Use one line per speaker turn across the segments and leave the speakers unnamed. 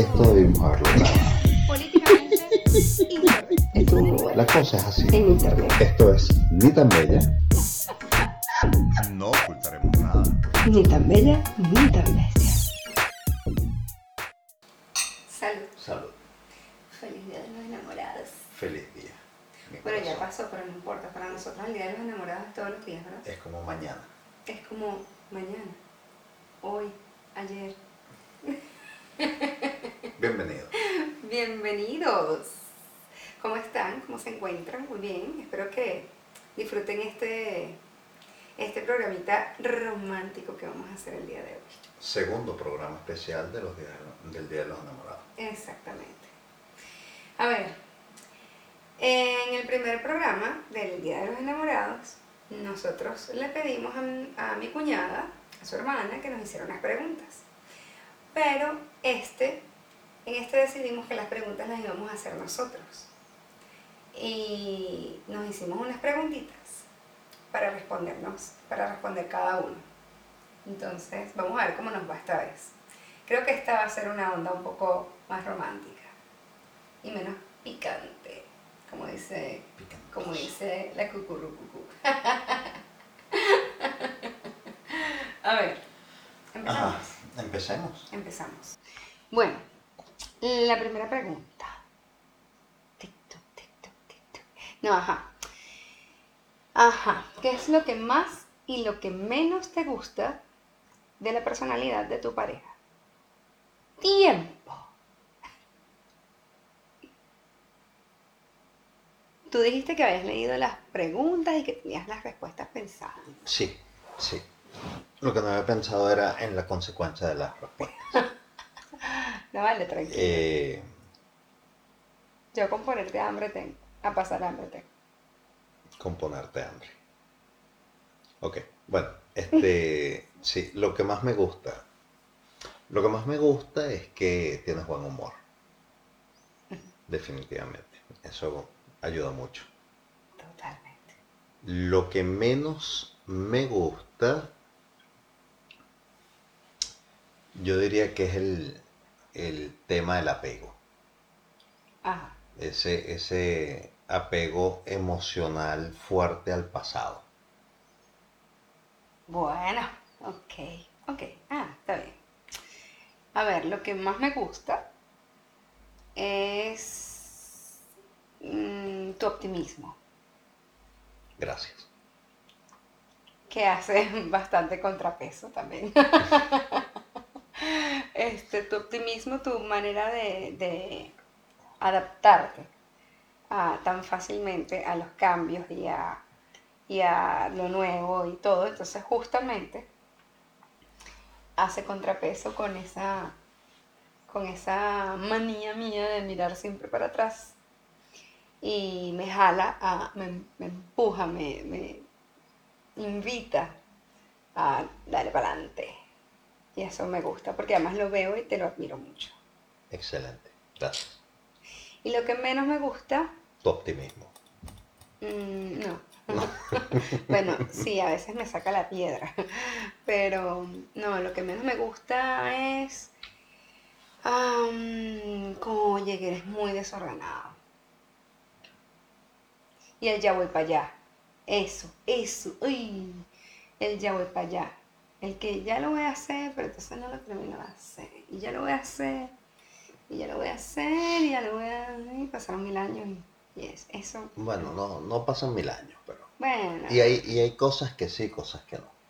Esto debimos haberlo.
Políticamente incorrecto.
La cosa es así.
En internet.
Esto es ni tan bella.
No ocultaremos nada.
Ni tan bella, ni tan bestia.
Salud.
Salud.
Feliz Día de los Enamorados.
Feliz día.
Bueno, ya pasó, pero no importa. Para nosotros el Día de los Enamorados es todos los días, ¿verdad?
Es como mañana.
Es como mañana, hoy, ayer.
Bienvenido.
Bienvenidos. ¿Cómo están? ¿Cómo se encuentran? Muy bien. Espero que disfruten este, este programita romántico que vamos a hacer el día de hoy.
Segundo programa especial de los días, del Día de los Enamorados.
Exactamente. A ver, en el primer programa del Día de los Enamorados, nosotros le pedimos a, a mi cuñada, a su hermana, que nos hiciera unas preguntas. Pero este, en este decidimos que las preguntas las íbamos a hacer nosotros. Y nos hicimos unas preguntitas para respondernos, para responder cada uno. Entonces, vamos a ver cómo nos va esta vez. Creo que esta va a ser una onda un poco más romántica y menos picante, como dice, como dice la cucurucucu. A ver, empezamos.
Ajá. Empecemos.
Empezamos. Bueno, la primera pregunta. Tic-toc, tic-toc, tic-toc. No, ajá. Ajá. ¿Qué es lo que más y lo que menos te gusta de la personalidad de tu pareja? Tiempo. Tú dijiste que habías leído las preguntas y que tenías las respuestas pensadas.
Sí, sí. Lo que no había pensado era en la consecuencia de las respuestas.
No vale, tranquilo.
Eh,
Yo con ponerte hambre tengo. A pasar hambre tengo.
componerte hambre. Ok, bueno, este, sí, lo que más me gusta, lo que más me gusta es que tienes buen humor. Definitivamente, eso ayuda mucho.
Totalmente.
Lo que menos me gusta, yo diría que es el, el tema del apego.
Ajá.
Ese, ese apego emocional fuerte al pasado.
Bueno, ok, ok. Ah, está bien. A ver, lo que más me gusta es mm, tu optimismo,
Gracias.
que hace bastante contrapeso también. este, tu optimismo, tu manera de, adaptarte a- tan fácilmente a los cambios y a, y a lo nuevo y todo. Entonces, justamente hace contrapeso con esa, con esa manía mía de mirar siempre para atrás. Y me jala, a, me, me empuja, me, me invita a darle para adelante. Y eso me gusta, porque además lo veo y te lo admiro mucho.
Excelente. Gracias.
Y lo que menos me gusta,
Tu optimismo.
mm, no. bueno, sí, a veces me saca la piedra, pero no, lo que menos me gusta es, como, oye, que eres muy desordenado. Y el ya voy para allá. Eso, eso, uy, el ya voy para allá. El que ya lo voy a hacer, pero entonces no lo termino de hacer. Y ya lo voy a hacer, y ya lo voy a hacer, y ya lo voy a... Y pasaron mil años y, y es, eso,
Bueno, no, no pasan mil años, pero.
bueno.
Y hay, y hay cosas que sí, cosas que no.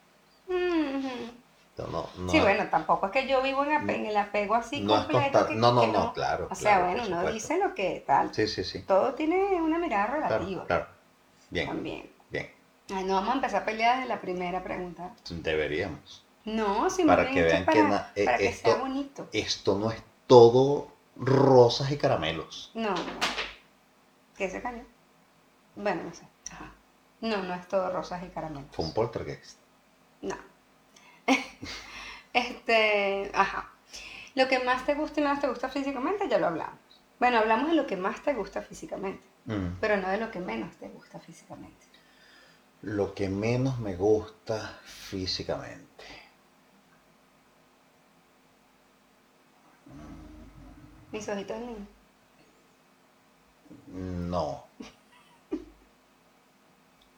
Sí, bueno, tampoco es que yo vivo en, ape- en el apego así
no
completo. que-
no, no,
que
no, claro,
O sea,
claro,
bueno, uno dice lo que tal.
Sí, sí, sí.
Todo tiene una mirada
Claro,
relativa.
claro. Bien,
También. Ay, no vamos a empezar a pelear desde la primera pregunta.
Deberíamos.
No, si
Para que vean que na- eh,
para que
esto-
sea bonito.
Esto no es todo rosas y caramelos.
No, no. ¿Qué se cayó? Bueno, no sé. Ajá. No, no es todo rosas y caramelos.
Fue un poltergeist.
No. este, ajá. Lo que más te gusta y menos te gusta físicamente, ya lo hablamos. Bueno, hablamos de lo que más te gusta físicamente,
Mm.
pero no de lo que menos te gusta físicamente.
Lo que menos me gusta físicamente.
Mis ojitos niño.
No.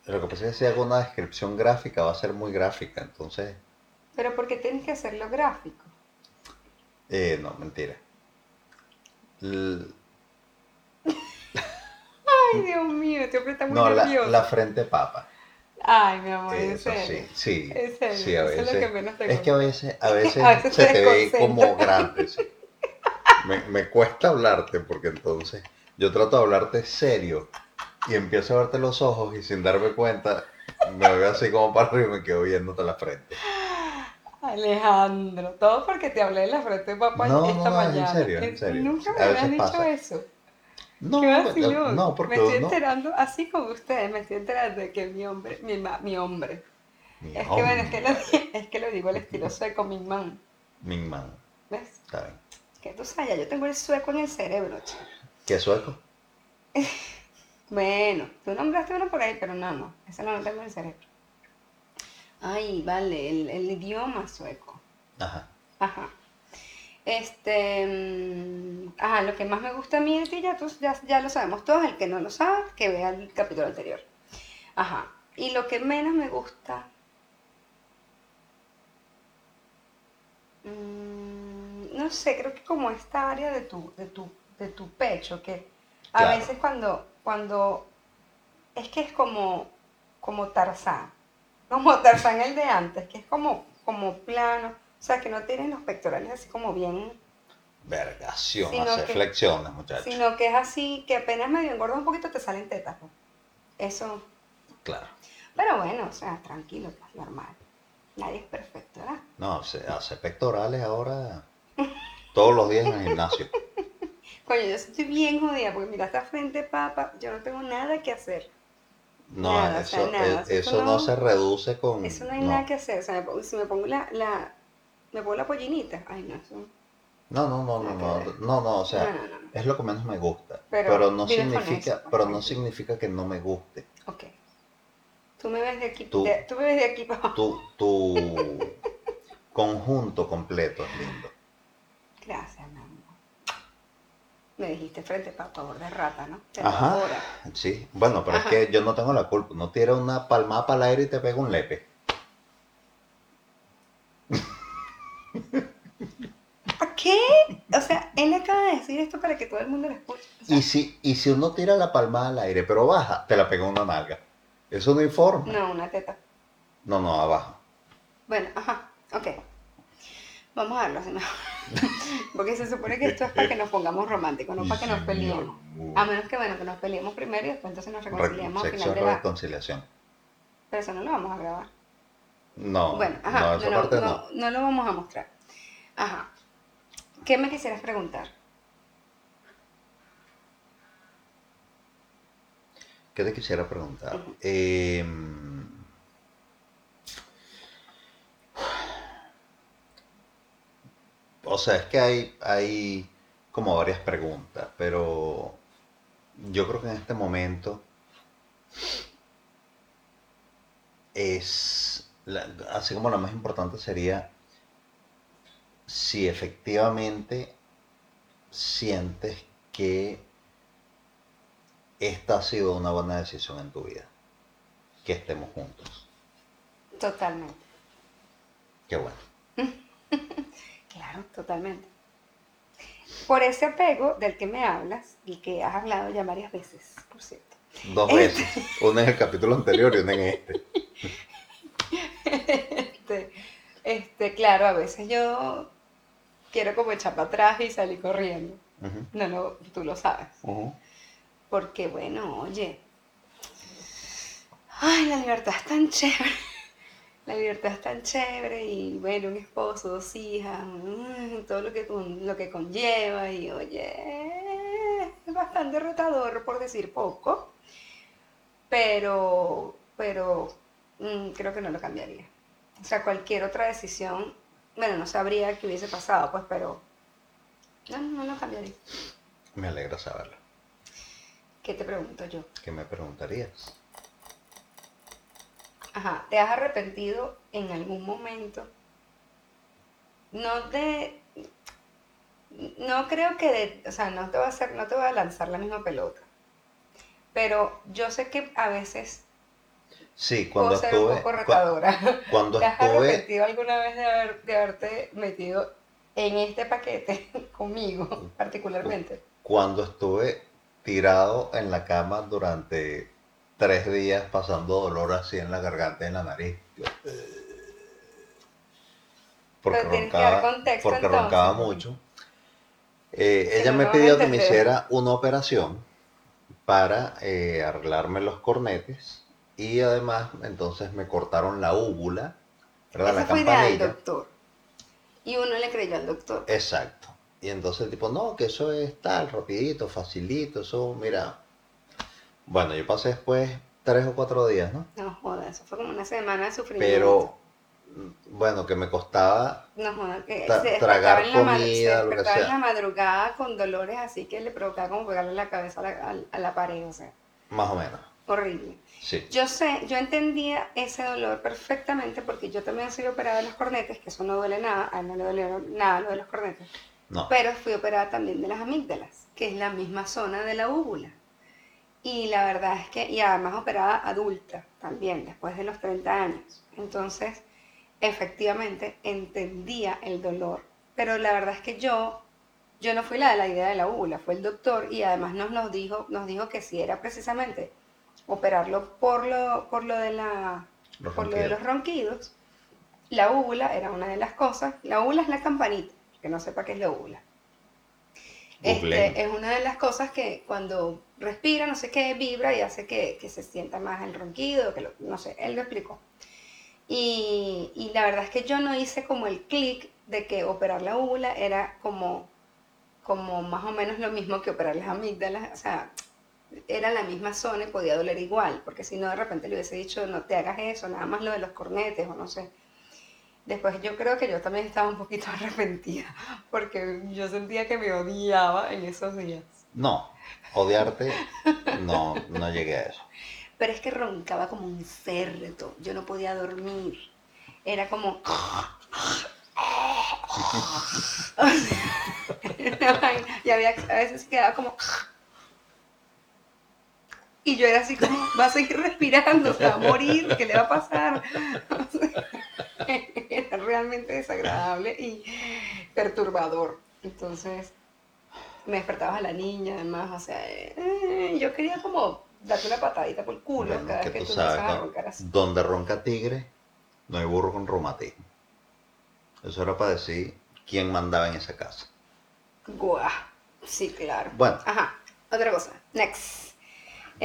Lo que pasa es que si hago una descripción gráfica va a ser muy gráfica, entonces...
Pero ¿por qué tienes que hacerlo gráfico?
Eh, no, mentira. L-
Ay, Dios mío, este hombre está muy
no, la,
nervioso.
la frente papa.
Ay, mi amor, en
Eso
serio.
sí, sí.
En serio,
sí, a
eso es lo
veces.
que menos te
es que a veces, a veces,
A veces
se
te
te ve como grande. sí. Me, me cuesta hablarte porque entonces yo trato de hablarte serio y empiezo a verte los ojos y sin darme cuenta me veo así como para arriba y me quedo viéndote la frente.
Alejandro, todo porque te hablé de la frente de papá
No,
esta
no, no, en
mañana.
serio, en
Eh,
serio.
Nunca me habías
veces
dicho
pasa.
eso.
No, no, no, porque
me estoy
no.
enterando, así como ustedes, me estoy enterando de que mi hombre, mi, ma- mi hombre.
Mi
Es que bueno, es que, lo,
hombre,
es que lo digo al estilo sueco, mi man.
Mi man,
¿Ves?
está bien.
Que tú sabes, yo tengo el sueco en el cerebro, chico.
¿Qué sueco?
Bueno, tú nombraste uno por ahí, pero no, no, ese no lo tengo en el cerebro. Ay, vale, el, el idioma sueco.
Ajá.
Ajá. Este, mm, ajá, lo que más me gusta a mí de ti, ya, tú, ya, ya lo sabemos todos, el que no lo sabe, que vea el capítulo anterior. Ajá. Y lo que menos me gusta, mm, no sé, creo que como esta área de tu, de tu, de tu pecho, que a
Claro.
veces cuando, cuando, es que es como, como Tarzán, como Tarzán el de antes, que es como, como plano, o sea, que no tienen los pectorales así como bien,
Vergación, hace
que-
flexiones, muchachos.
sino que es así, que apenas medio engordas un poquito te salen tetas. pues. Eso,
Claro.
pero bueno, o sea, tranquilo, pues normal. Nadie es perfecto, ¿verdad?
No, se hace pectorales ahora todos los días en el gimnasio.
Coño, yo estoy bien jodida porque mira esta frente, papá, yo no tengo nada que hacer.
No,
Nada, o
eso,
sea, nada,
eh,
eso
eso no,
no-
se reduce con.
Eso no hay
no.
nada que hacer. O sea, si me pongo la, la, me pongo la pollinita, ay no, eso.
No, no, no, no, no, no, no, o sea,
no, no,
es lo que menos me gusta.
Pero
Pero, no significa,
eso,
pero no significa que no me guste.
Ok. Tú me ves de aquí,
Tú-
de- tú me ves de aquí para abajo.
Tu, tu conjunto completo es lindo.
Gracias, mi amor. Me dijiste frente para favor de rata, ¿no? Te
Ajá. Sí, bueno, pero
Ajá.
es que yo no tengo la culpa. No tira una palmada para el aire y te pega un lepe.
¿A qué? O sea, él acaba de decir esto para que todo el mundo lo escuche. O sea,
Y si, y si uno tira la palmada al aire, pero baja, te la pega una nalga. Eso no informa.
no, una teta.
No, no, abajo.
Bueno, ajá, ok. Vamos a verlo así mejor. Porque se supone que esto es para que nos pongamos románticos, no para que nos peleemos. A menos que, bueno, que nos peleemos primero y después entonces nos
Re-
reconciliemos al final
de
la...
reconciliación.
Pero eso no lo vamos a grabar.
No,
Bueno,
no,
ajá,
esa
no, no,
parte no.
no, no lo vamos a mostrar. Ajá. ¿Qué me quisieras preguntar?
¿Qué te quisiera preguntar? Em, o sea, es que hay, hay como varias preguntas, pero yo creo que en este momento es, la- así como la más importante sería si efectivamente sientes que esta ha sido una buena decisión en tu vida, que estemos juntos.
Totalmente.
Qué bueno.
Claro, totalmente. Por ese apego del que me hablas y que has hablado ya varias veces, por cierto.
Dos
Este-
veces, una en el capítulo anterior y una en este.
Este, este, claro, a veces yo quiero como echar para atrás y salir corriendo. No, no, tú lo sabes. Porque bueno, oye. Ay, la libertad es tan chévere. La libertad es tan chévere y bueno, un esposo, dos hijas, mm, todo lo que, con- lo que conlleva y oye, es bastante retador por decir poco, pero, pero mm, creo que no lo cambiaría. O sea, cualquier otra decisión, bueno, no sabría qué hubiese pasado, pues, pero no, no lo cambiaría.
Me alegra saberlo.
¿Qué te pregunto yo?
¿Qué me preguntarías?
Ajá, ¿te has arrepentido en algún momento? No de, No creo que, de- o sea, no te va a hacer, no te va a lanzar la misma pelota. Pero yo sé que a veces
Sí, cuando
ser un
estuve,
poco
cua-
retadora.
cuando
¿Te has
estuve,
arrepentido alguna vez de, haber, de haberte metido en este paquete conmigo, particularmente?
cuando estuve tirado en la cama durante tres días pasando dolor así en la garganta y en la nariz. Yo, porque
Pero
roncaba,
contexto,
porque
entonces.
roncaba mucho. Eh, ella me pidió que me hiciera una operación para eh, arreglarme los cornetes y además entonces me cortaron la úvula, ¿verdad?
Esa
la
fue idea del
campanilla.
doctor. Y uno le creyó al doctor.
Exacto. Y entonces el tipo, no, que eso es tal, rapidito, facilito, eso, mira. Bueno, yo pasé después tres o cuatro días, ¿no?
No joda, eso fue como una semana de sufrimiento.
Pero, mm, bueno, que me costaba,
No joda, que
tra-
se
tragar
en la ma- se
comida, lo que
despertaba en
sea.
la madrugada con dolores así que le provocaba como pegarle la cabeza a la, al- a la pared, o sea,
más o menos.
horrible.
Sí.
Yo sé, yo entendía ese dolor perfectamente porque yo también soy operada de los cornetes, que eso no duele nada, a él no le dolieron nada lo de los cornetes,
No.
pero fui operada también de las amígdalas, que es la misma zona de la úvula. Y la verdad es que, y además operada adulta también, después de los 30 años. Entonces, efectivamente, entendía el dolor. Pero la verdad es que yo, yo no fui la de la idea de la úvula, fue el doctor y además nos, nos, dijo, nos dijo que si era precisamente operarlo por lo, por lo de la
Los
por lo de
ronquidos.
los ronquidos, la úvula era una de las cosas. La úvula es la campanita, que no sepa qué es la úvula. Este, es una de las cosas que cuando respira, no sé qué, vibra y hace que, que se sienta más el ronquido, que lo- no sé, él lo explicó. Y, y la verdad es que yo no hice como el clic de que operar la úvula era como, como más o menos lo mismo que operar las amígdalas, o sea, era la misma zona y podía doler igual, porque si no de repente le hubiese dicho no te hagas eso, nada más lo de los cornetes o no sé. Después yo creo que yo también estaba un poquito arrepentida, porque yo sentía que me odiaba en esos días.
No, odiarte, no, no llegué a eso.
Pero es que roncaba como un cerdo, yo no podía dormir. Era como... O sea, y había, a veces quedaba como... Y yo era así como, va a seguir respirando, se va a morir, ¿qué le va a pasar? Era realmente desagradable y perturbador. Entonces, me despertabas a la niña, además, o sea, eh, yo quería como darte una patadita por el culo
Bueno,
cada
que
vez que
tú
tú
sabes,
a así.
donde ronca tigre, no hay burro con reumatismo. Eso era para decir quién mandaba en esa casa.
Guau, sí, claro.
Bueno,
Ajá, otra cosa. Next.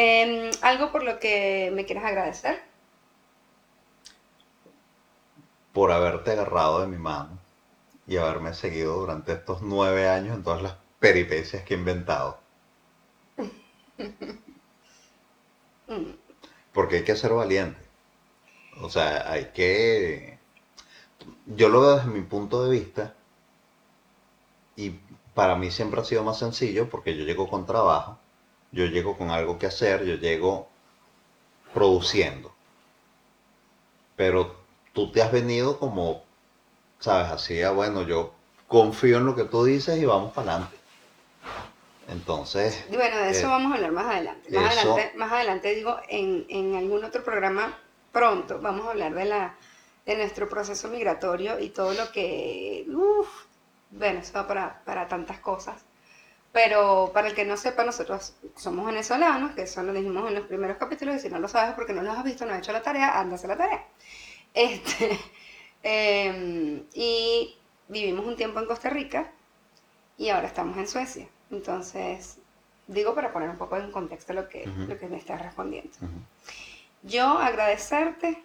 Em, ¿Algo por lo que me quieras agradecer?
por haberte agarrado de mi mano y haberme seguido durante estos nueve años en todas las peripecias que he inventado.
Mm,
Porque hay que ser valiente. O sea, hay que... Yo lo veo desde mi punto de vista y para mí siempre ha sido más sencillo porque yo llego con trabajo, yo llego con algo que hacer, yo llego produciendo. Pero tú te has venido como, sabes, así, bueno, yo confío en lo que tú dices y vamos para adelante. Entonces,
Y bueno, de eso
Eh,
vamos a hablar más adelante. Más
eso-
adelante, más adelante digo, en, en algún otro programa pronto vamos a hablar de la de nuestro proceso migratorio y todo lo que, uf, bueno, eso va para, para tantas cosas. Pero para el que no sepa, nosotros somos venezolanos, que eso lo dijimos en los primeros capítulos, y si no lo sabes porque no lo has visto, no has hecho la tarea, anda a hacer la tarea. Este, em, y vivimos un tiempo en Costa Rica y ahora estamos en Suecia. Entonces, digo para poner un poco en contexto lo que, lo que me estás respondiendo. Yo agradecerte.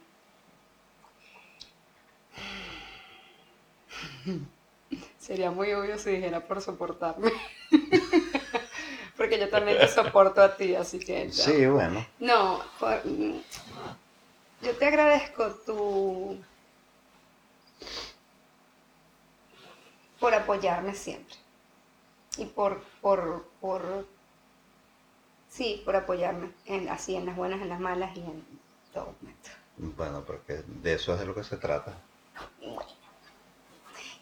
Sería muy obvio si dijera por soportarme. Porque yo también te soporto a ti, así que... ya.
sí, bueno,
No, por- mm, yo te agradezco tu... por apoyarme siempre. Y por, por, por, sí, por apoyarme, en, así, en las buenas, en las malas y en todo momento.
bueno, porque de eso es de lo que se trata.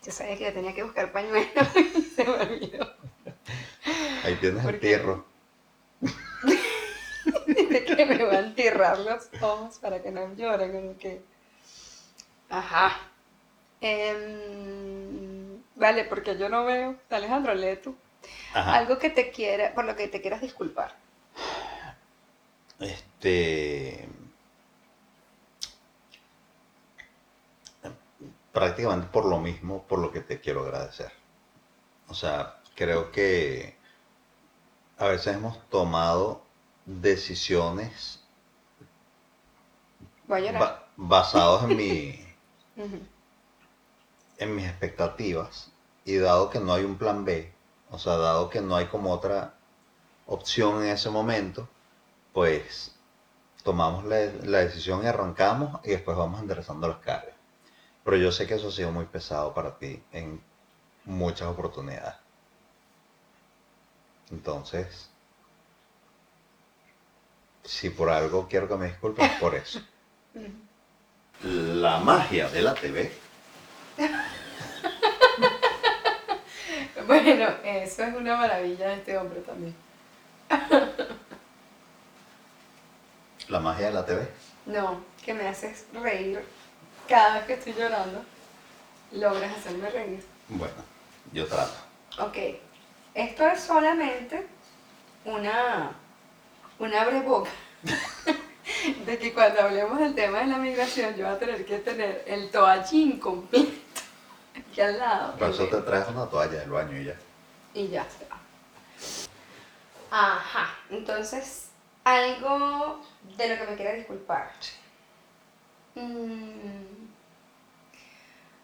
Yo sabía que yo tenía que buscar pañuelos y se me olvidó.
Ahí tienes
¿Por
el tierro.
de que me van a enterrar los ojos para que no lloren, como que... Ajá. Em, vale, porque yo no veo. Alejandro, lee tú.
Ajá.
Algo que te quiera, por lo que te quieras disculpar.
Este. Prácticamente por lo mismo, por lo que te quiero agradecer. O sea, creo que a veces hemos tomado decisiones ba- basados en mi, en mis expectativas y dado que no hay un plan B, o sea, dado que no hay como otra opción en ese momento, pues tomamos la, la decisión y arrancamos y después vamos enderezando las cargas. Pero yo sé que eso ha sido muy pesado para ti en muchas oportunidades. Entonces, si por algo quiero que me disculpen, es por eso. La magia de la TV
Bueno, eso es una maravilla de este hombre también.
La magia de la TV.
No, que me haces reír cada vez que estoy llorando. Logras hacerme reír.
Bueno, yo trato.
Ok, esto es solamente una, una boca de que cuando hablemos del tema de la migración yo voy a tener que tener el toallín completo aquí al lado.
Por eso te traes una toalla del baño y ya.
Y ya se va. Ajá, entonces, algo de lo que me quiera disculpar. Mm,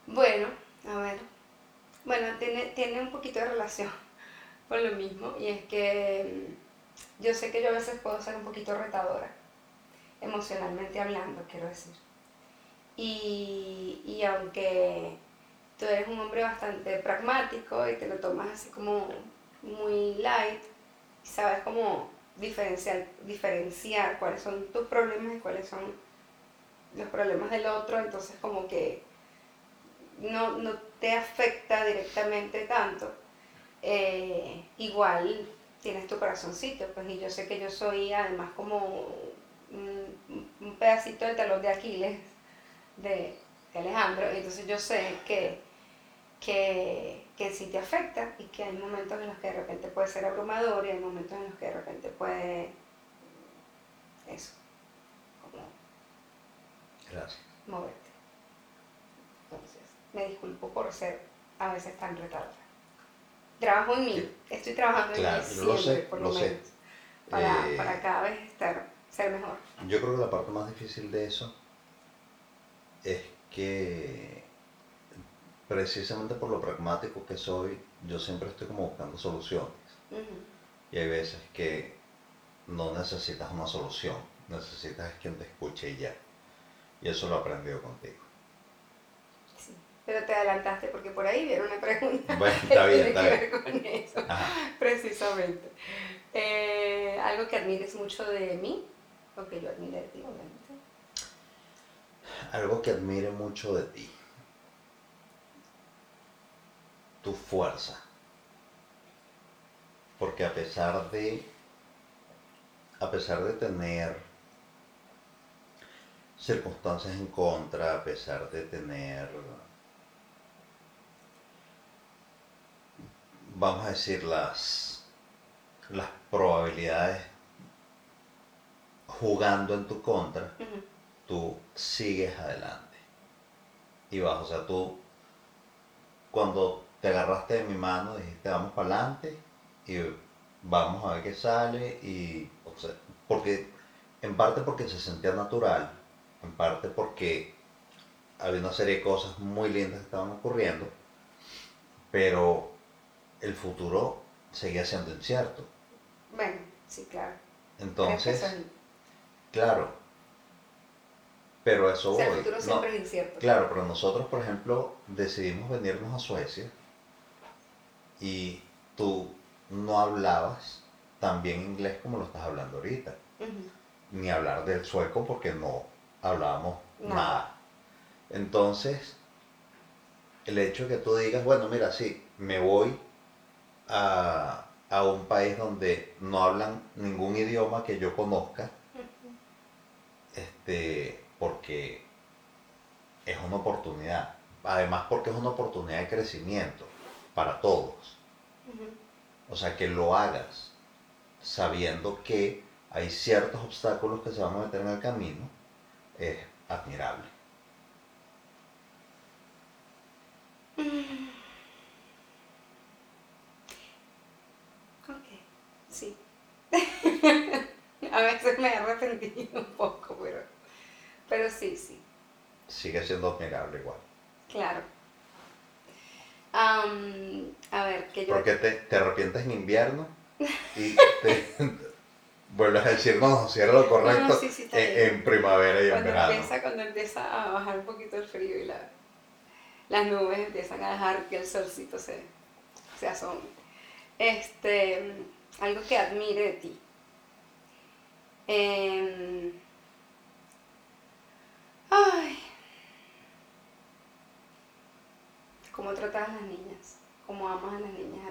bueno, a ver. Bueno, tiene, tiene un poquito de relación con lo mismo. Y es que mm, yo sé que yo a veces puedo ser un poquito retadora, emocionalmente hablando, quiero decir. Y, y aunque tú eres un hombre bastante pragmático y te lo tomas así como muy light sabes cómo diferenciar, diferenciar cuáles son tus problemas y cuáles son los problemas del otro, entonces como que no, no te afecta directamente tanto. Eh, igual tienes tu corazoncito, pues y yo sé que yo soy además como un, un pedacito del talón de Aquiles de, de Alejandro, y entonces yo sé que, que, que sí te afecta y que hay momentos en los que de repente puede ser abrumador y hay momentos en los que de repente puede, eso, como
Gracias.
moverte. Me disculpo por ser a veces tan retardada. Trabajo en mí,
Sí.
estoy trabajando
Claro,
en mí
yo lo
siempre,
sé,
por
lo
lo
sé.
para,
Eh,
para cada vez estar, ser mejor.
Yo creo que la parte más difícil de eso es que precisamente por lo pragmático que soy, yo siempre estoy como buscando soluciones. Y hay veces que no necesitas una solución, necesitas quien te escuche y ya. Y eso lo he aprendido contigo.
Pero te adelantaste porque por ahí viene una pregunta
Bueno,
que
está bien,
tiene
está
que
bien.
ver con eso,
Ajá.
precisamente. Eh, algo que admires mucho de mí, o que yo admire de ti, obviamente.
Algo que admire mucho de ti. Tu fuerza. Porque a pesar de. A pesar de tener circunstancias en contra, a pesar de tener. Vamos a decir las. las probabilidades jugando en tu contra tú sigues adelante. Y vas, o sea, tú cuando te agarraste de mi mano dijiste vamos para adelante y vamos a ver qué sale y o sea, porque en parte porque se sentía natural, en parte porque había una serie de cosas muy lindas que estaban ocurriendo, pero el futuro seguía siendo incierto.
Bueno, sí, claro.
Entonces, claro, pero eso
o sea, el
voy.
futuro
No,
siempre es incierto.
Claro, pero nosotros, por ejemplo, decidimos venirnos a Suecia y tú no hablabas tan bien inglés como lo estás hablando ahorita, ni hablar del sueco porque no hablábamos
Nada.
nada. Entonces, el hecho de que tú digas, bueno, mira, sí, me voy a, a un país donde no hablan ningún idioma que yo conozca, este, porque es una oportunidad. Además, porque es una oportunidad de crecimiento para todos. O sea, que lo hagas sabiendo que hay ciertos obstáculos que se van a meter en el camino, es admirable.
Ok, sí. A veces me he arrepentido un poco, pero, pero sí, sí,
Sigue siendo admirable igual.
claro. A ver, que yo...
Porque te, te arrepientes en invierno y te vuelves a decir, no, si era lo correcto
No, no, sí, sí,
en, en primavera y en
cuando
verano.
empieza, cuando empieza a bajar un poquito el frío y la- las nubes empiezan a dejar que el solcito se, se asome. Este, algo que admire de ti. Em, ay. Cómo tratas a las niñas, cómo amas a las niñas,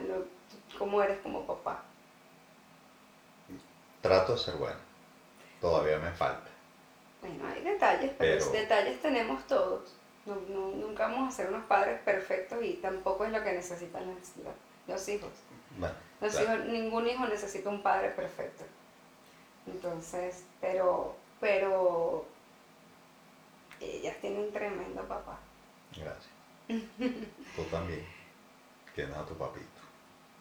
cómo eres como papá.
Trato de ser bueno. Todavía me falta.
Bueno, hay detalles, pero,
Pero-
detalles tenemos todos. No, no- nunca vamos a ser unos padres perfectos y tampoco es lo que necesitan los, los- los hijos.
Bueno,
Los
claro.
hijos- Ningún hijo necesita un padre perfecto. Entonces, pero, pero ellas tienen un tremendo papá.
Gracias. Tú también. Tienes a tu papito.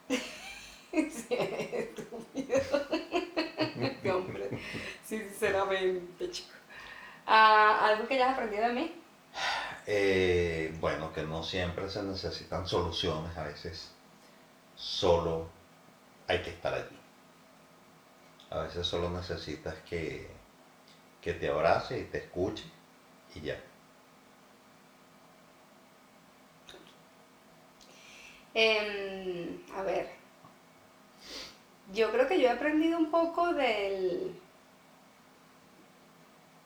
Sí, estúpido. Este hombre, sinceramente, chico. Ah, ¿Algo que hayas aprendido de mí?
Eh, bueno, que no siempre se necesitan soluciones, a veces solo hay que estar allí. A veces solo necesitas que, que te abrace y te escuche y ya.
Em, a ver, yo creo que yo he aprendido un poco del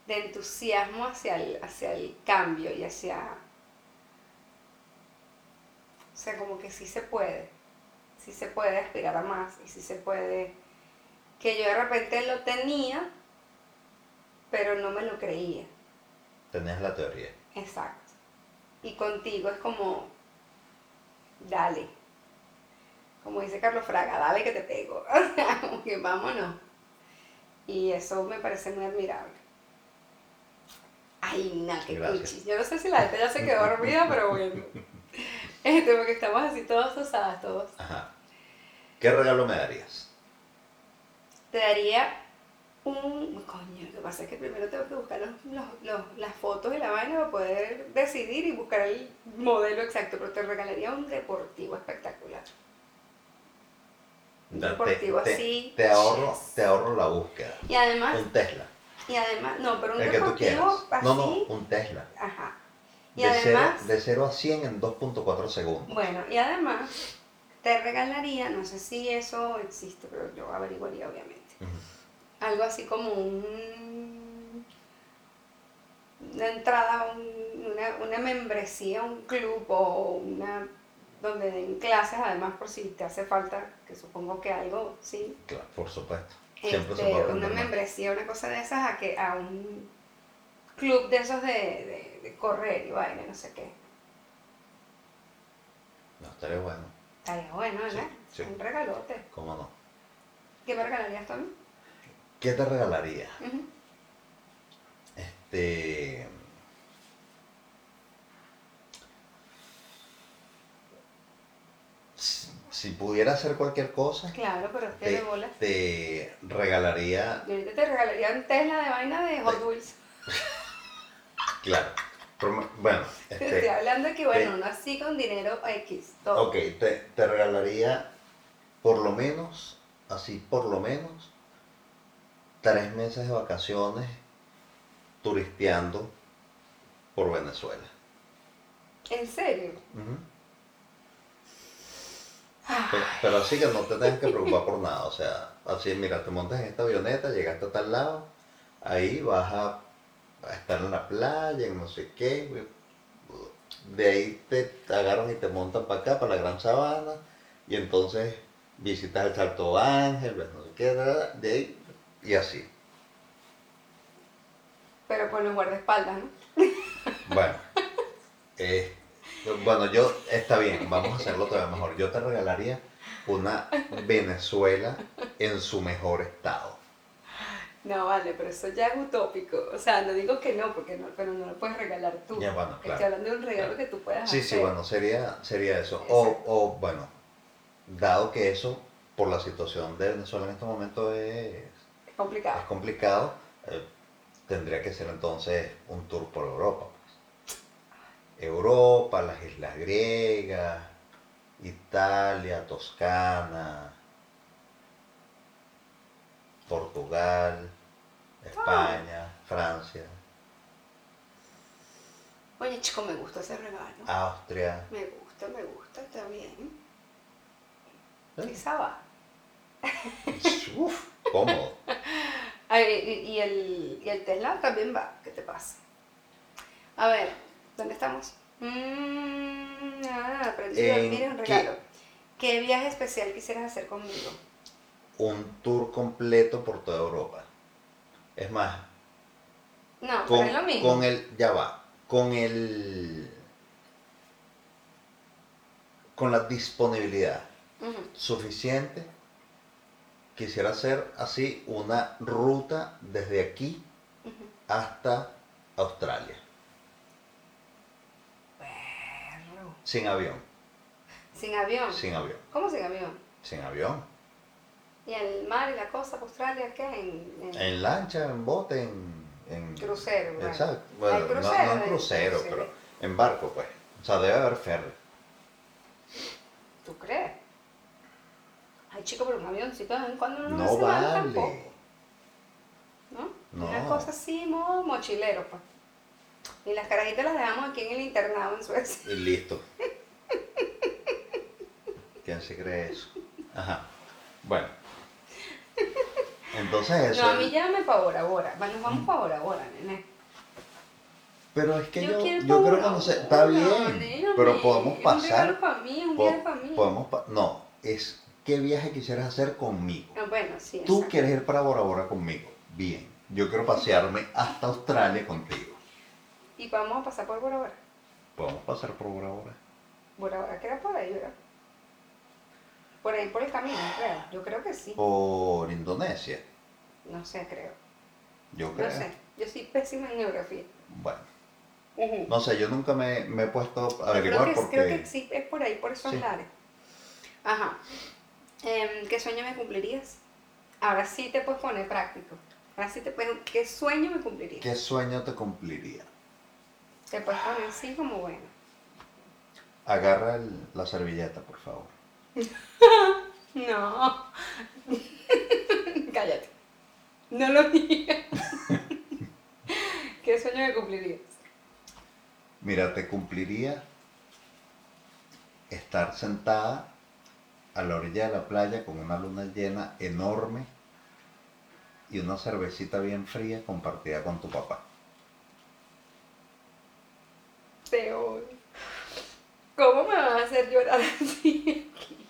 de entusiasmo hacia el, hacia el cambio y hacia, o sea, como que sí se puede, sí se puede aspirar a más y sí se puede, que yo de repente lo tenía, pero no me lo creía.
Tenías la teoría.
Exacto. Y contigo es como, dale. Como dice Carlos Fraga, dale que te pego. O sea, como que vámonos. Y eso me parece muy admirable. Ay, no, qué cuchis. Yo no sé si la gente ya se quedó dormida, pero bueno. Este, porque estamos así todos osadas, todos.
Ajá. ¿Qué regalo me darías?
Te daría un... Coño, lo que pasa es que primero tengo que buscar los, los- los- las fotos y la vaina para poder decidir y buscar el modelo exacto, pero te regalaría un deportivo espectacular. Un deportivo
te,
así.
te ahorro,
yes.
te ahorro la búsqueda.
Y además,
Un Tesla.
y además, no, pero un
El
deportivo así.
No, no, un Tesla.
Ajá. Y
De cero,
además,
de 0 a 100 en 2.4 segundos.
bueno, y además te regalaría, no sé si eso existe, pero yo averiguaría obviamente. Algo así como un, una entrada, un- una, una membresía, un club o una donde den clases, además por si te hace falta, que supongo que algo, sí,
Claro, por supuesto. Siempre
este, una membresía, una cosa de esas, a, que, a un club de esos de, de- de correr y vaina, no sé qué.
No, estaría bueno.
Estaría bueno, ¿verdad?
Sí, sí.
Un regalote.
¿Cómo no?
¿Qué me regalarías tú a mí?
¿Qué te regalaría? Este. Si, pudiera hacer cualquier cosa,
Claro, pero es que de
te,
bolas.
te regalaría.
Yo ahorita te regalaría un Tesla de vaina de Hot. Wheels.
Claro. pero, bueno,
Te estoy
este.
hablando de que, bueno,
te-
uno así con dinero X, todo.
Ok, te, te regalaría por lo menos, así por lo menos, tres meses de vacaciones turisteando por Venezuela.
¿En serio?
Pero así que no te tengas que preocupar por nada. O sea, así, mira, te montas en esta avioneta, llegaste a tal lado, ahí vas a, a estar en la playa, en no sé qué. de ahí te agarran y te montan para acá, para la Gran Sabana, y entonces visitas el Salto Ángel, ves no sé qué, de ahí, y así.
Pero con los guardaespaldas, ¿no?
Bueno, eh, bueno, yo, está bien, vamos a hacerlo todavía mejor. Yo te regalaría una Venezuela en su mejor estado.
No, vale, pero eso ya es utópico. O sea, no digo que no, porque no, pero no lo puedes regalar tú.
Ya, bueno,
Estoy
claro.
hablando de un regalo
claro.
que tú puedas
Sí,
hacer.
sí, bueno, sería, sería eso. O, o, bueno, dado que eso, por la situación de Venezuela en este momento es,
Es
es
complicado.
complicado, eh, tendría que ser entonces un tour por Europa. pues. Europa, las islas griegas, Italia, Toscana, Portugal, España, Francia,
Oye, chico, me gusta ese regalo.
Austria.
Me gusta, me gusta, está bien.
¿Eh?
Quizá va.
Uf, cómodo.
Ay, y, el, y el Tesla también va. ¿Qué te pasa? A ver, ¿dónde estamos? Mm, ah, aprendí a es un
qué-
regalo. ¿Qué viaje especial quisieras hacer conmigo?
Un tour completo por toda Europa. Es más,
No,
con,
pero es lo mismo.
con el, ya va, con el, con la disponibilidad Suficiente, quisiera hacer así una ruta desde aquí hasta Australia,
Perro.
sin avión,
Sin avión.
sin avión,
¿Cómo sin avión?
sin avión,
¿Y el mar y la costa Australia qué? En, en-
en lancha, en bote, en, en
Crucero, bueno.
Exacto, bueno, no,
crucero,
no en crucero,
crucero.
pero en barco, pues, o sea, debe haber ferry.
¿Tú crees? Ay, chico, pero un avioncito de vez en cuando no, mal
vale.
tampoco. ¿No?
No.
Una cosa así, modo mochilero, pues. Y las carajitas las dejamos aquí en el internado en Suecia.
Y listo. ¿Quién se cree eso? Ajá. Bueno. Entonces eso.
No, a mí llámame para Bora. Va, Nos vamos para Bora Bora, nene.
Pero es que yo,
Yo
yo, creo que no sé, está bien. Pero podemos
Un
pasar.
regalo para mí, un
po-
viaje para mí.
podemos pa- no, es qué viaje quisieras hacer conmigo.
Ah, bueno, sí.
Tú
exacto.
quieres ir para Bora Bora conmigo. Bien. Yo quiero pasearme hasta Australia contigo.
Y vamos a pasar por Bora Bora.
Podemos pasar por Bora Bora.
Bora Bora queda por ahí, ¿verdad? Por ahí, por el camino, creo. Yo creo que sí.
Por Indonesia.
No sé, creo.
Yo creo.
No sé. Yo soy pésima en geografía.
Bueno. No sé, yo nunca me, me he puesto a
creo,
averiguar
que,
porque...
creo que sí, es por ahí, por esos
Sí.
lares. Ajá. Em, ¿Qué sueño me cumplirías? Ahora sí te puedes poner práctico. Ahora sí te puedes... ¿Qué sueño me cumplirías?
¿Qué sueño te cumpliría?
Te puedes poner así como bueno.
Agarra el- la servilleta, por favor.
No. Cállate. No lo digas. ¿Qué sueño me cumplirías?
Mira, te cumpliría estar sentada a la orilla de la playa con una luna llena enorme y una cervecita bien fría compartida con tu papá.
Te odio. ¿Cómo me vas a hacer llorar así aquí?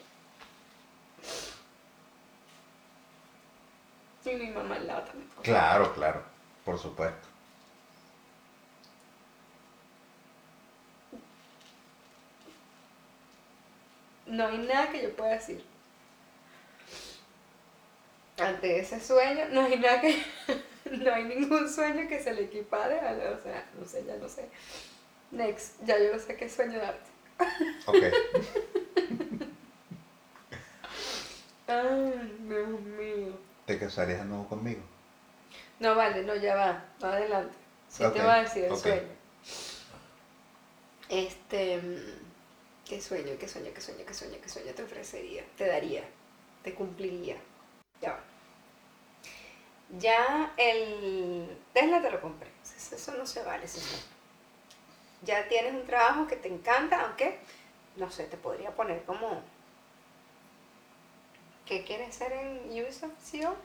Y mi mamá al lado también.
Claro, claro, por supuesto.
No hay nada que yo pueda decir. Ante ese sueño, no hay nada que. no hay ningún sueño que se le equipare a la- O sea, no sé, ya no sé. Next, ya yo no sé qué sueño darte.
Ok.
Ay, Dios mío.
¿Te casarías de nuevo conmigo?
No vale, no, ya va. Adelante. Sí te va a decir el sueño. Este. ¿Qué sueño, qué sueño, qué sueño, qué sueño, qué sueño te ofrecería? Te daría, te cumpliría. Ya va. Ya el Tesla te lo compré. Eso eso no se vale, sueño. Ya tienes un trabajo que te encanta, aunque, no sé, te podría poner como. ¿Qué quieres ser en Ubisoft CEO?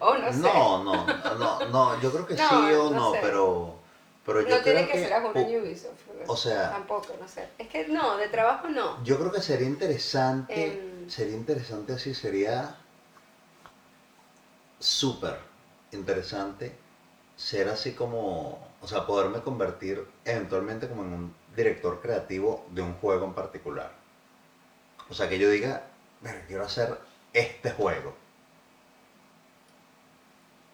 o no sé.
No, no, no, no, yo creo que
No,
sí o
no
no,
sé.
pero Pero yo
no
creo
tiene que, ser a una
uh,
Ubisoft.
O sea,
Tampoco, no sé. Es que no, de trabajo no.
yo creo que sería interesante,
Em.
sería interesante así, sería súper interesante ser así como, o sea, poderme convertir eventualmente como en un director creativo de un juego en particular. O sea, que yo diga, "Verga, quiero hacer este juego.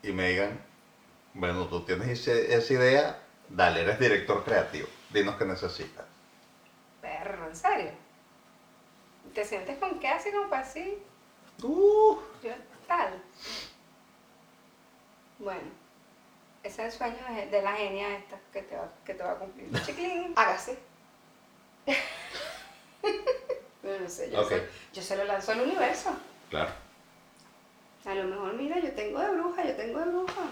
Y me digan, bueno, tú tienes esa idea, dale, eres director creativo, dinos qué necesitas.
Perro, en serio. ¿Te sientes con qué así como para así?
Uh,
Yo, tal. Bueno, ese es el sueño de, la genia esta que te va, que te va a cumplir. Chiclín, hágase. No sé, yo,
Ok.
se, yo se lo lanzo al universo.
claro.
A lo mejor, mira, yo tengo de bruja, yo tengo de bruja.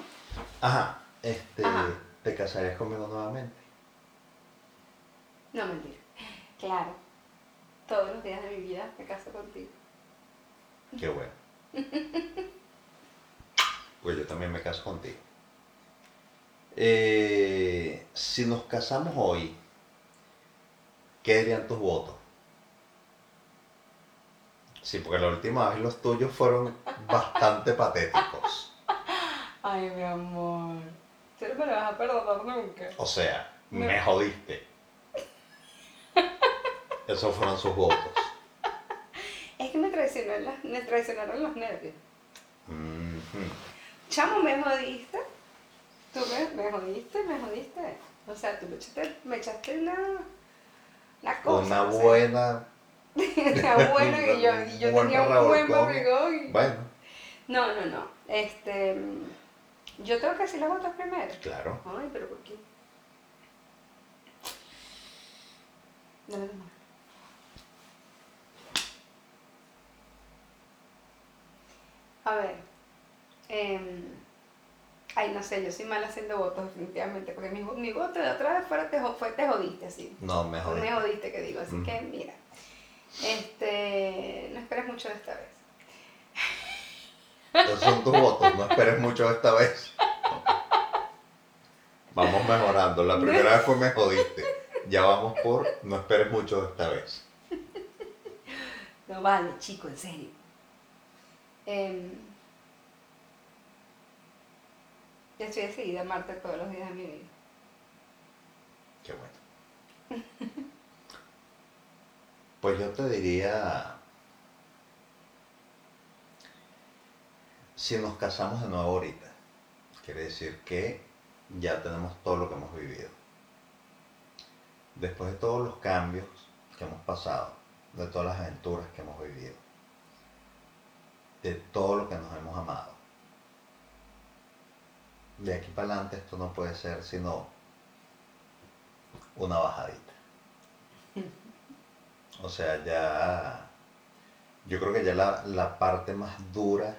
Ajá, este,
Ajá.
¿Te casarías conmigo nuevamente?
No, mentira. Claro. Todos los días de mi vida me caso contigo.
Qué bueno. Pues yo también me caso contigo. Eh, si nos casamos hoy, ¿qué dirían tus votos? Sí, porque la última vez los tuyos fueron bastante patéticos.
Ay, mi amor. Tú no me lo vas a perdonar nunca.
O sea,
No.
me jodiste. Esos fueron sus votos.
Es que me traicionaron, las- me traicionaron los nervios. Chamo, me jodiste. Tú me, me jodiste, me jodiste. O sea, tú me echaste, me echaste una, una cosa.
Una
o sea,
buena.
una buena y yo, yo tenía un buen barrigón.
Bueno,
No, no, no. Este. Yo tengo que decir las votos primero.
claro.
Ay, pero ¿por qué? Dale la mano. A ver. em, ay, no sé, yo soy mala haciendo votos, definitivamente. Porque mi, mi voto de otra vez fuera te, fue te jodiste, así.
No, me jodí.
me jodiste, que digo. Así que, mira. Este. No esperes mucho de esta vez.
Esos son tus votos, no esperes mucho esta vez. Vamos mejorando. La primera vez fue me jodiste. Ya vamos por no esperes mucho esta vez.
No vale, chico, en serio. Em, ya estoy decidida a amarte todos los días de mi vida.
Qué bueno. Pues yo te diría, si nos casamos de nuevo ahorita, quiere decir que ya tenemos todo lo que hemos vivido. Después de todos los cambios que hemos pasado, de todas las aventuras que hemos vivido, de todo lo que nos hemos amado, de aquí para adelante esto no puede ser sino una bajadita. O sea, ya. Yo creo que ya la, la parte más dura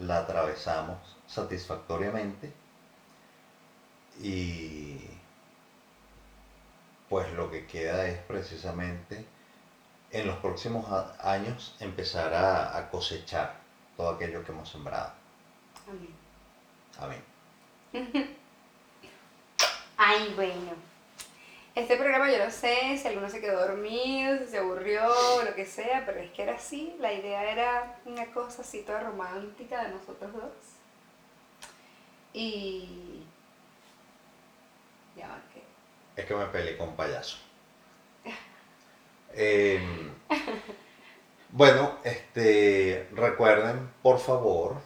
la atravesamos satisfactoriamente. Y. Pues lo que queda es precisamente en los próximos años empezar a, a cosechar todo aquello que hemos sembrado.
Amén.
Amén.
Ay, bueno. Este programa yo no sé si alguno se quedó dormido, si se aburrió, lo que sea, pero es que era así. La idea era una cosa así toda romántica de nosotros dos. Y. Ya que.
Es que me peleé con un payaso. Em, bueno, este, recuerden, por favor,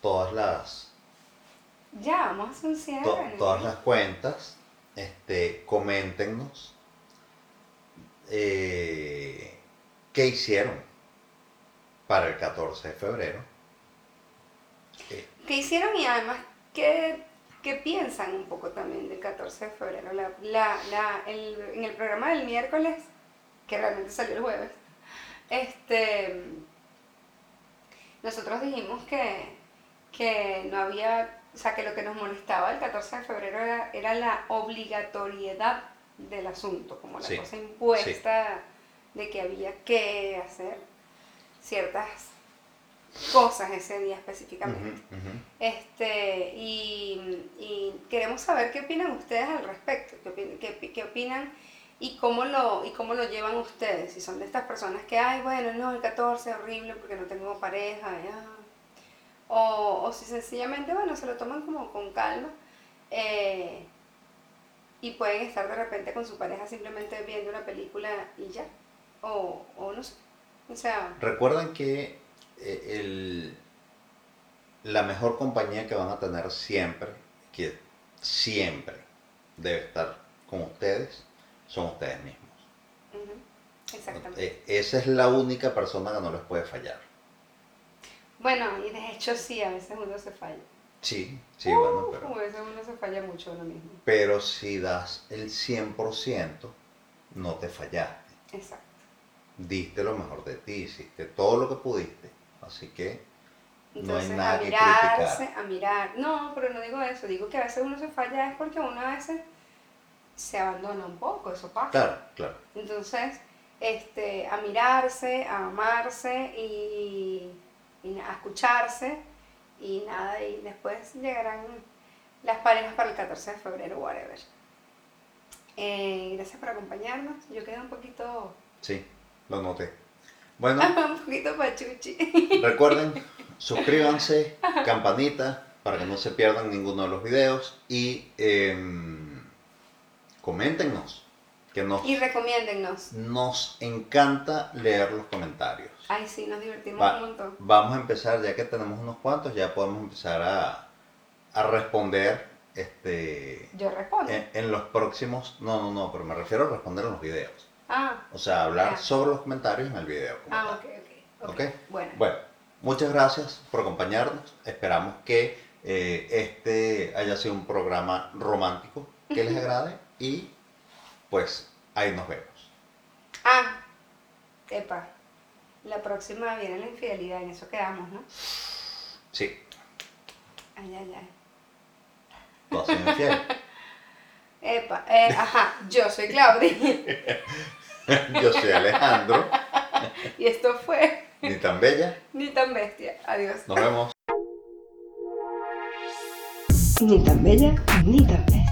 todas las,
Ya, vamos a hacer un cierre.
todas las cuentas, este, coméntenos eh, qué hicieron para el 14 de febrero. Eh,
¿Qué hicieron y además qué, qué piensan un poco también del 14 de febrero? La, la, la- el- en el programa del miércoles, que realmente salió el jueves, este, nosotros dijimos que, que no había, o sea, que lo que nos molestaba el 14 de febrero era, era la obligatoriedad del asunto, como la
Sí,
cosa impuesta de que había que hacer ciertas cosas ese día específicamente. Este, y, y queremos saber qué opinan ustedes al respecto, qué, opin- qué qué opinan y cómo, lo, y cómo lo llevan ustedes. Si son de estas personas que, ay, bueno, no, el 14 es horrible porque no tengo pareja, ya". O, o si sencillamente, bueno, se lo toman como con calma eh, y pueden estar de repente con su pareja simplemente viendo una película y ya. O, o no sé. O sea,
Recuerden que eh, el- la mejor compañía que van a tener siempre, que siempre debe estar con ustedes, son ustedes mismos.
exactamente.
Esa es la única persona que no les puede fallar.
Bueno, y de hecho sí, a veces uno se falla.
Sí, sí, bueno, pero...
A veces uno se falla mucho uno mismo.
Pero si das el 100%, no te fallaste.
Exacto.
Diste lo mejor de ti, hiciste todo lo que pudiste. Así que no hay
Entonces,
nada
a
que
mirarse,
criticar.
a mirar. No, pero no digo eso. Digo que a veces uno se falla es porque uno a veces se abandona un poco, eso pasa.
Claro, claro.
Entonces, este, a mirarse, a amarse y, y a escucharse y nada, y después llegarán las parejas para el 14 de febrero, whatever. Eh, gracias por acompañarnos. Yo quedé un poquito,
Sí, lo noté. Bueno,
un poquito pachuchi.
recuerden, suscríbanse, campanita, para que no se pierdan ninguno de los videos. Y em, coméntenos, que nos,
Y recomiéndennos.
nos encanta leer los comentarios.
Ay, sí, nos divertimos
Va-
un montón.
Vamos a empezar, ya que tenemos unos cuantos, ya podemos empezar a, a responder este,
Yo respondo.
en, en los próximos. No, no, no, pero me refiero a responder en los videos.
Ah,
O sea, hablar
Ya.
sobre los comentarios en el video.
ah,
tal.
ok, ok.
Ok.
Bueno.
Bueno, muchas gracias por acompañarnos. Esperamos que eh, este haya sido un programa romántico que les agrade y pues ahí nos vemos.
Ah, epa. La próxima viene la infidelidad, en eso quedamos, ¿no?
Sí,
Ay, ay, ay.
tú has sido infiel.
Epa, eh, ajá, yo soy Claudia
Yo soy Alejandro,
y esto fue
ni tan bella.
Ni tan bestia. Adiós.
Nos vemos.
Ni tan bella ni tan bestia.